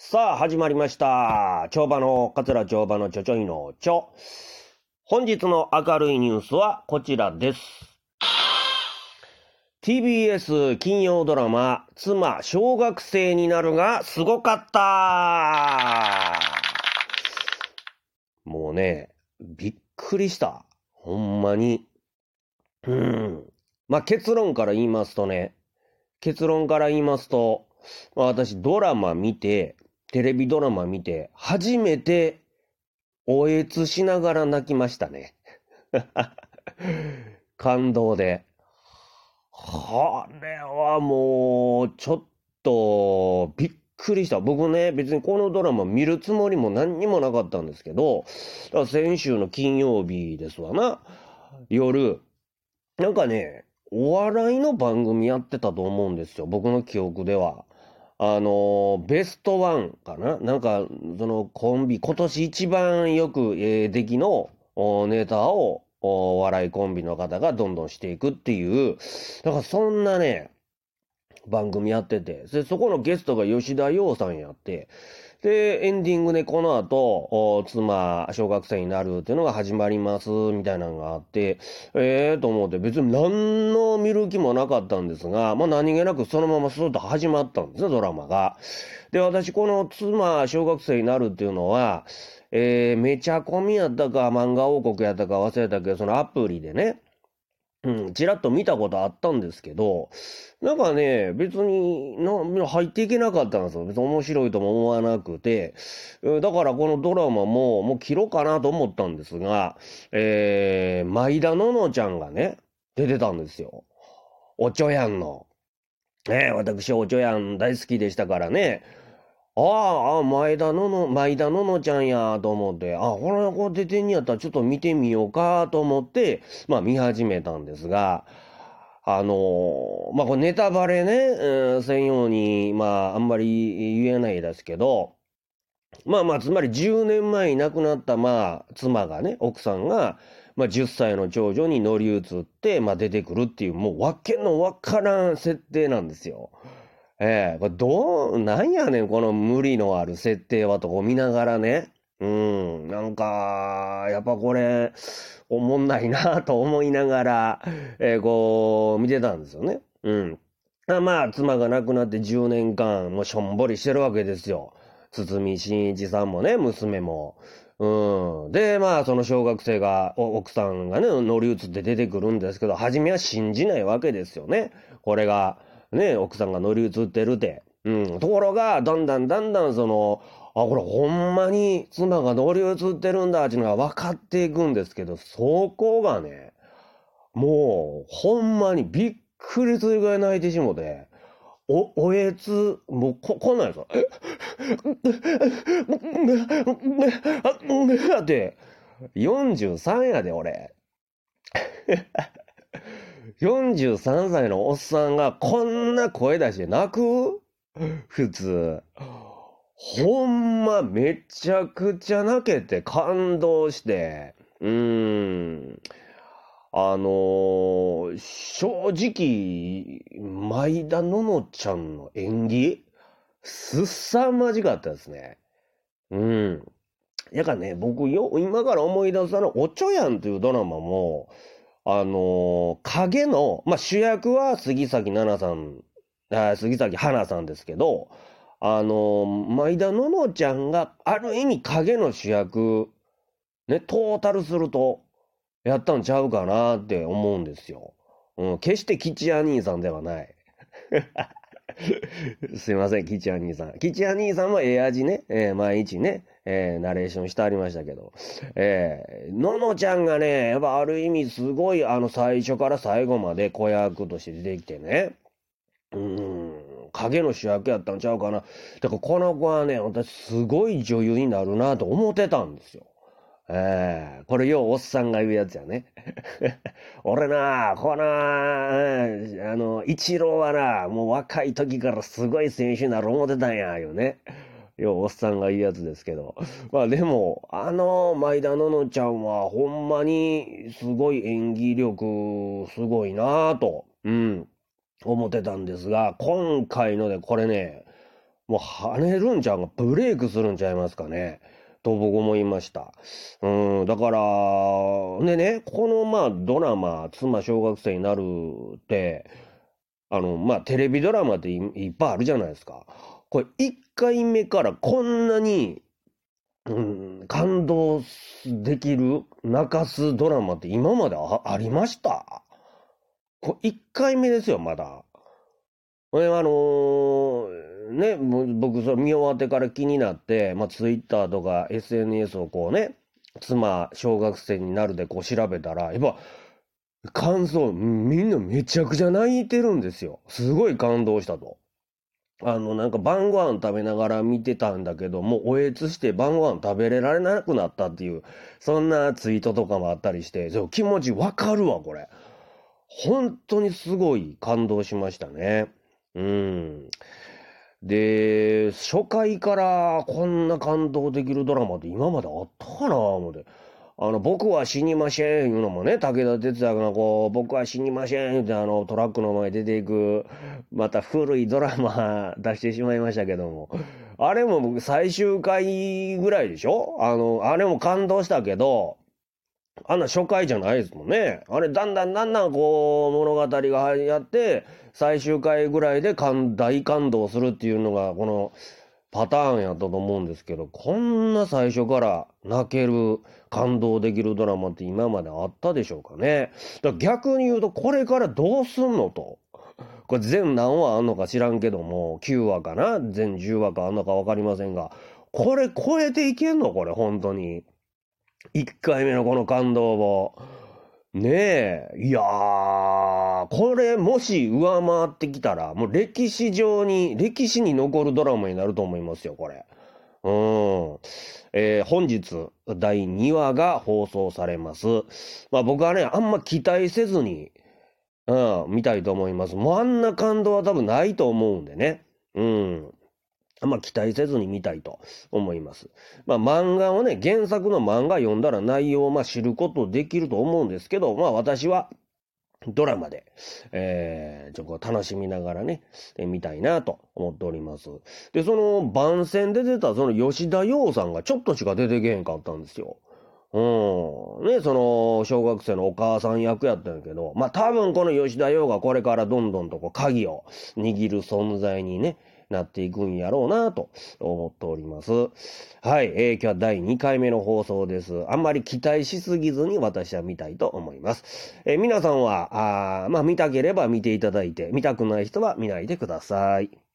さあ、始まりました。帳場の、桂帳場のちょちょいのちょ。本日の明るいニュースはこちらです。TBS 金曜ドラマ、妻、小学生になるがすごかったもうね、びっくりした。ほんまに。うん。まあ、結論から言いますとね、結論から言いますと、ま、私ドラマ見て、テレビドラマ見て、初めて、おえつしながら泣きましたね。感動で。これはもう、ちょっと、びっくりした。僕ね、別にこのドラマ見るつもりも何にもなかったんですけど、先週の金曜日ですわな。夜、なんかね、お笑いの番組やってたと思うんですよ。僕の記憶では。あのベストワンかな？なんか、そのコンビ、今年一番よく、えー、出来のネタを、お笑いコンビの方がどんどんしていくっていう、だからそんなね、番組やってて、でそこのゲストが吉田洋さんやって、で、エンディングでこの後、妻、小学生になるっていうのが始まります、みたいなのがあって、ええー、と思って、別に何の見る気もなかったんですが、まあ何気なくそのままスーッと始まったんですね、ドラマが。で、私、この妻、小学生になるっていうのは、えー、めちゃコミやったか、漫画王国やったか忘れたけど、そのアプリでね、うん、ちらっと見たことあったんですけど、なんかね、別にな入っていけなかったんですよ。別に面白いとも思わなくて。だからこのドラマももう切ろうかなと思ったんですが、えー、前田ののちゃんがね、出てたんですよ。おちょやんの。ね私おちょやん大好きでしたからね。ああ、前田のの、前田ののちゃんやと思って、あ、これこれ出てんやったらちょっと見てみようかと思って、まあ見始めたんですが、あの、まあこれネタバレね、うん、せんように、まああんまり言えないですけど、まあまあ、つまり10年前に亡くなった、まあ、妻がね、奥さんが、まあ、10歳の長女に乗り移って、まあ、出てくるっていう、もう、わけのわからん設定なんですよ。ええー、どう、なんやねん、この無理のある設定はと見ながらね。うん、なんか、やっぱこれ、おもんないなと思いながら、えー、こう、見てたんですよね。うん。まあ、妻が亡くなって10年間、もうしょんぼりしてるわけですよ。堤真一さんもね、娘も。うん。で、まあ、その小学生が、奥さんがね、乗り移って出てくるんですけど、初めは信じないわけですよね。これが、ね、奥さんが乗り移ってるて。うん。ところが、だんだんだんだんその、あ、これほんまに妻が乗り移ってるんだっていうのが分かっていくんですけど、そこがね、もう、ほんまにびっくりするぐらい泣いてしもて、お、おえつ、もう、こ、こんなんやぞ。って、43やで、俺。43歳のおっさんがこんな声出して泣く？普通。ほんまめちゃくちゃ泣けて感動して。うーん。あのー、正直、前田ののちゃんの演技、すさまじかったですね。うん。やからね、僕よ、今から思い出すあの、おちょやんというドラマも、あのー、影の、まあ、主役は杉咲奈々さん、あ杉咲花さんですけど、あのー、前田ののちゃんがある意味影の主役、ね、トータルすると、やったんちゃうかなって思うんですよ。うん、決して吉谷兄さんではない。すいません、吉谷兄さん。吉谷兄さんもええ味ね、えー、毎日ね、えー、ナレーションしてありましたけど、えー、ののちゃんがね、やっぱある意味すごい、あの、最初から最後まで子役として出てきてね、うん、影の主役やったんちゃうかな。だかこの子はね、私すごい女優になるなと思ってたんですよ。えー、これようおっさんが言うやつやね。俺な、この、あの、一郎はな、もう若い時からすごい選手になる思ってたんや、いうね。ようおっさんが言うやつですけど。まあでも、あの、前田ののちゃんはほんまにすごい演技力すごいなぁと、うん、思ってたんですが、今回のでこれね、もう跳ねるんちゃうか、ブレイクするんちゃいますかね。と僕思いました。うん、だから、でね、このまあドラマ、妻小学生になるって、あの、まあテレビドラマっていっぱいあるじゃないですか。これ1回目からこんなに、うん、感動できる、泣かすドラマって今までありました？これ1回目ですよ、まだ。これあのー、ね、僕そ見終わってから気になって、まあ、ツイッターとか SNS をこうね、妻、小学生になるでこう調べたら、やっぱ、感想、みんなめちゃくちゃ泣いてるんですよ。すごい感動したと。あの、なんか晩ご飯食べながら見てたんだけど、もうおえつして晩ご飯食べられなくなったっていう、そんなツイートとかもあったりして、そう気持ちわかるわ、これ。本当にすごい感動しましたね。うん。で、初回からこんな感動できるドラマって今まであったかな思って。あの、僕は死にませんいうのもね、武田鉄矢がこう、僕は死にませんってあの、トラックの前出ていく、また古いドラマ 出してしまいましたけども。あれも僕最終回ぐらいでしょ？あの、あれも感動したけど、あんな初回じゃないですもんね。あれ、だんだんだんだんこう、物語がやって、最終回ぐらいで大感動するっていうのが、この、パターンやったと思うんですけど、こんな最初から泣ける、感動できるドラマって今まであったでしょうかね。だから逆に言うと、これからどうすんのと。これ全何話あんのか知らんけども、9話かな？全10話かあんのか分かりませんが、これ超えていけんの？これ、本当に。1回目のこの感動を。ねえ、いやー、これもし上回ってきたら、もう歴史上に、歴史に残るドラマになると思いますよ、これ。うん。えー、本日、第2話が放送されます。まあ僕はね、あんま期待せずに、うん、見たいと思います。もうあんな感動は多分ないと思うんでね。うん。あんま期待せずに見たいと思います。まあ漫画をね、原作の漫画読んだら内容をまあ知ることできると思うんですけど、まあ私はドラマで、えー、ちょっと楽しみながらね、え見たいなと思っております。で、その番宣で出たその吉田洋さんがちょっとしか出てけへんかったんですよ。うん。ね、その、小学生のお母さん役やったんやけど、まあ多分この吉田洋がこれからどんどんとこう鍵を握る存在にね、なっていくんやろうなと思っております。はい、えー、今日は第2回目の放送です。あんまり期待しすぎずに私は見たいと思います。えー、皆さんは、あまあ見たければ見ていただいて、見たくない人は見ないでください。